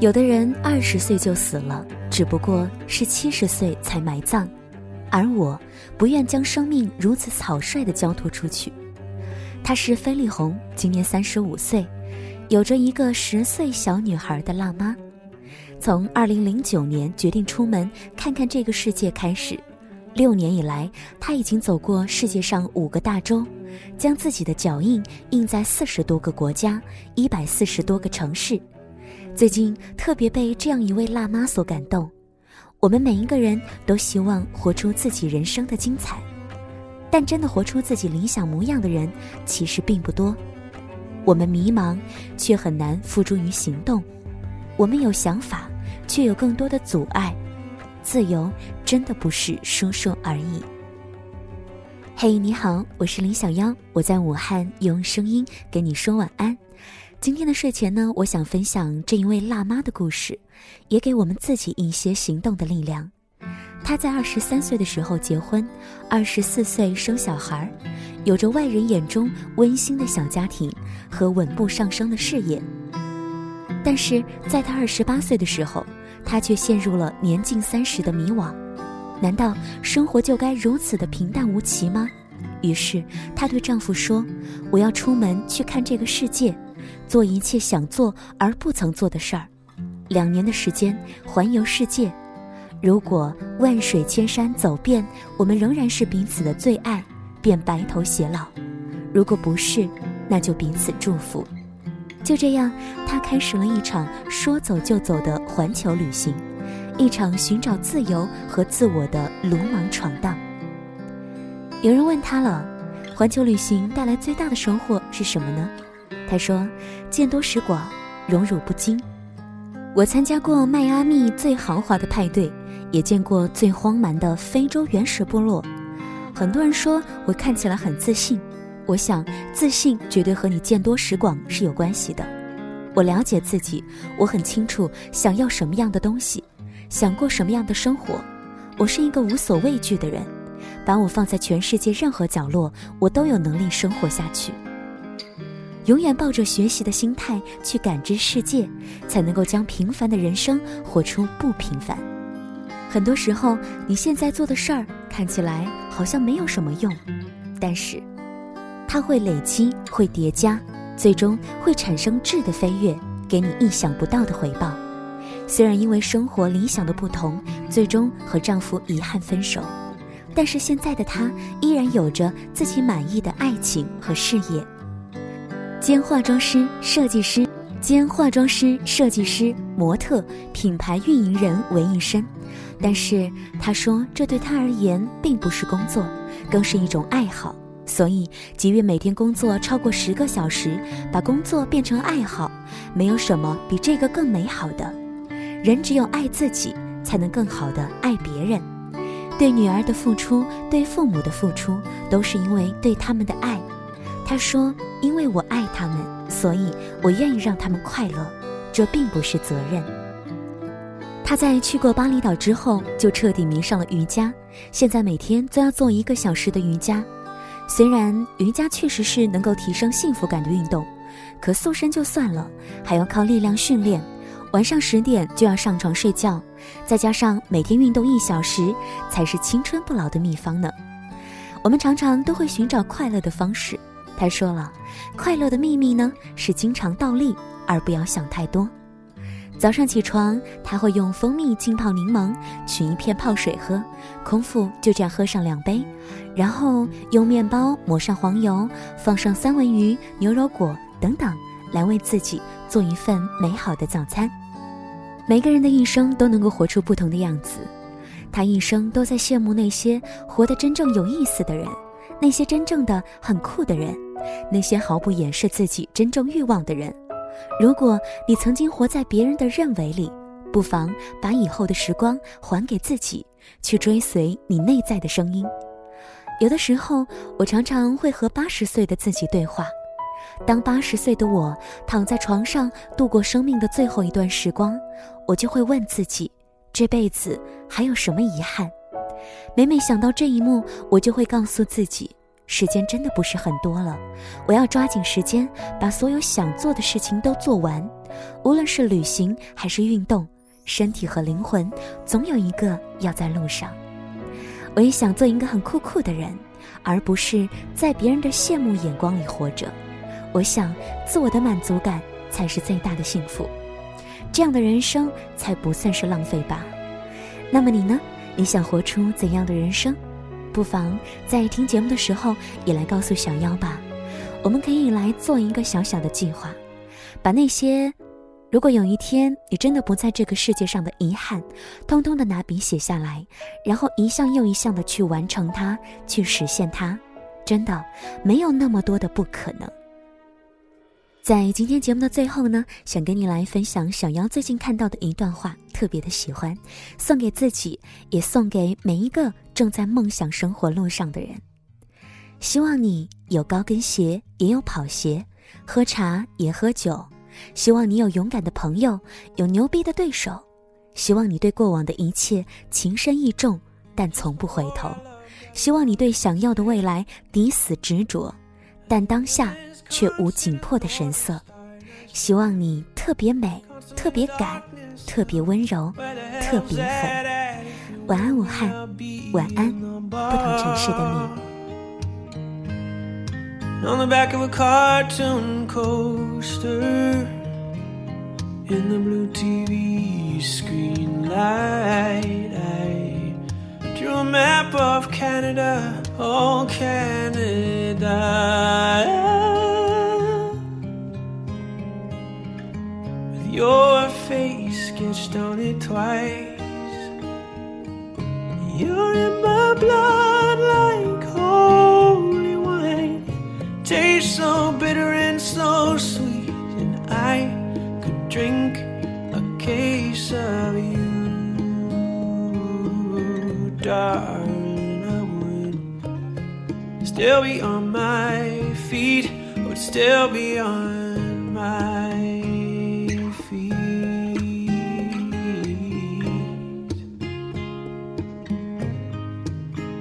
有的人二十岁就死了，只不过是七十岁才埋葬，而我不愿将生命如此草率地交托出去。她是菲利红，今年三十五岁，有着一个十岁小女孩的辣妈。从二零零九年决定出门看看这个世界开始，六年以来，他已经走过世界上五个大洲，将自己的脚印印在四十多个国家、一百四十多个城市。最近特别被这样一位辣妈所感动。我们每一个人都希望活出自己人生的精彩，但真的活出自己理想模样的人其实并不多。我们迷茫，却很难付诸于行动；我们有想法，却有更多的阻碍。自由真的不是说说而已。嘿，你好，我是林小妖，我在武汉用声音跟你说晚安。今天的睡前呢，我想分享这一位辣妈的故事，也给我们自己一些行动的力量。她在二十三岁的时候结婚，二十四岁生小孩，有着外人眼中温馨的小家庭和稳步上升的事业。但是在她二十八岁的时候，她却陷入了年近三十的迷惘。难道生活就该如此的平淡无奇吗？于是她对丈夫说：“我要出门去看这个世界。”做一切想做而不曾做的事儿，两年的时间环游世界。如果万水千山走遍，我们仍然是彼此的最爱，便白头偕老；如果不是，那就彼此祝福。就这样，他开始了一场说走就走的环球旅行，一场寻找自由和自我的鲁莽闯荡。有人问他了，环球旅行带来最大的收获是什么呢？他说：“见多识广，荣辱不惊。我参加过迈阿密最豪华的派对，也见过最荒蛮的非洲原始部落。很多人说我看起来很自信，我想自信绝对和你见多识广是有关系的。我了解自己，我很清楚想要什么样的东西，想过什么样的生活。我是一个无所畏惧的人，把我放在全世界任何角落，我都有能力生活下去。”永远抱着学习的心态去感知世界，才能够将平凡的人生活出不平凡。很多时候，你现在做的事儿看起来好像没有什么用，但是它会累积、会叠加，最终会产生质的飞跃，给你意想不到的回报。虽然因为生活理想的不同，最终和丈夫遗憾分手，但是现在的她依然有着自己满意的爱情和事业。兼化妆师、设计师，兼化妆师、设计师、模特、品牌运营人为一身。但是他说，这对他而言并不是工作，更是一种爱好。所以，即便每天工作超过十个小时，把工作变成爱好，没有什么比这个更美好的。人只有爱自己，才能更好的爱别人。对女儿的付出，对父母的付出，都是因为对他们的爱。他说：“因为我爱他们，所以我愿意让他们快乐。这并不是责任。”他在去过巴厘岛之后，就彻底迷上了瑜伽。现在每天都要做一个小时的瑜伽。虽然瑜伽确实是能够提升幸福感的运动，可塑身就算了，还要靠力量训练。晚上十点就要上床睡觉，再加上每天运动一小时，才是青春不老的秘方呢。我们常常都会寻找快乐的方式。他说了，快乐的秘密呢是经常倒立，而不要想太多。早上起床，他会用蜂蜜浸泡柠檬，取一片泡水喝，空腹就这样喝上两杯，然后用面包抹上黄油，放上三文鱼、牛油果等等，来为自己做一份美好的早餐。每个人的一生都能够活出不同的样子，他一生都在羡慕那些活得真正有意思的人，那些真正的很酷的人。那些毫不掩饰自己真正欲望的人，如果你曾经活在别人的认为里，不妨把以后的时光还给自己，去追随你内在的声音。有的时候，我常常会和八十岁的自己对话。当八十岁的我躺在床上度过生命的最后一段时光，我就会问自己：这辈子还有什么遗憾？每每想到这一幕，我就会告诉自己，时间真的不是很多了，我要抓紧时间，把所有想做的事情都做完，无论是旅行还是运动，身体和灵魂总有一个要在路上。我也想做一个很酷酷的人，而不是在别人的羡慕眼光里活着。我想，自我的满足感才是最大的幸福，这样的人生才不算是浪费吧。那么你呢？你想活出怎样的人生？不妨在听节目的时候也来告诉小妖吧。我们可以来做一个小小的计划，把那些。如果有一天你真的不在这个世界上的遗憾，通通的拿笔写下来，然后一项又一项的去完成它，去实现它，真的没有那么多的不可能。在今天节目的最后呢，想跟你来分享小妖最近看到的一段话，特别的喜欢，送给自己，也送给每一个正在梦想生活路上的人。希望你有高跟鞋，也有跑鞋，喝茶也喝酒。希望你有勇敢的朋友，有牛逼的对手。希望你对过往的一切情深意重，但从不回头。希望你对想要的未来抵死执着，但当下却无紧迫的神色。希望你特别美，特别敢，特别温柔，特别狠。晚安，武汉。晚安，不同城市的你。on the back of a cartoon coaster in the blue TV screen light. I drew a map of Canada, all Canada. With your face sketched on it twice. You're in my blood like holy wine tastes so bitter and so sweet, and I could drink a case of you, darling. I would still be on my feet, would still be on my feet.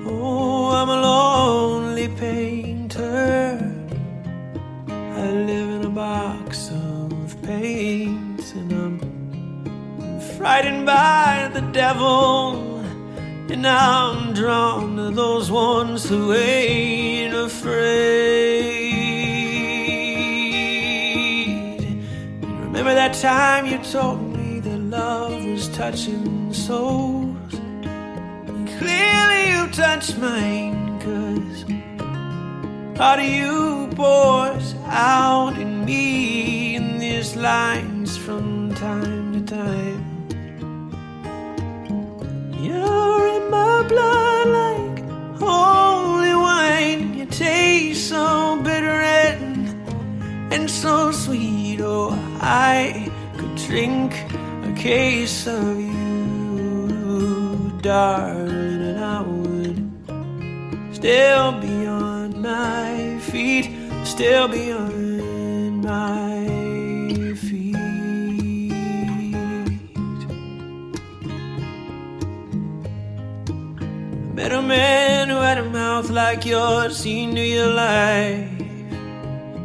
Oh, I'm a lonely painter I live in a box of paint and I'm frightened by the devil and I'm drawn to those ones who ain't afraid. Remember that time you told me that love was touching souls? Clearly you touched mine, cause part of you pours out in me in these lines from time. I could drink a case of you, darling, and I would still be on my feet, still be on my feet. Met a man who had a mouth like yours. He knew your life,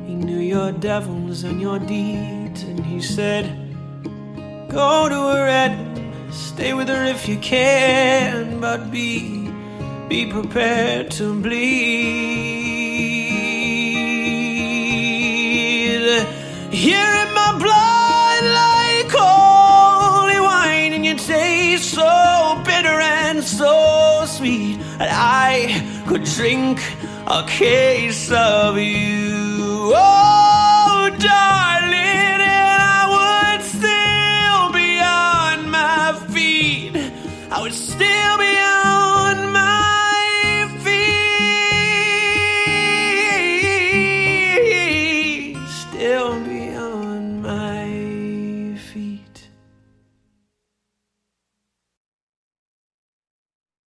he knew your devils and your deeds, and he said, Go to her and stay with her if you can, but be be prepared to bleed. You're in my blood like holy wine, and you taste so bitter and so sweet that I could drink a case of you. Oh, darling. would still be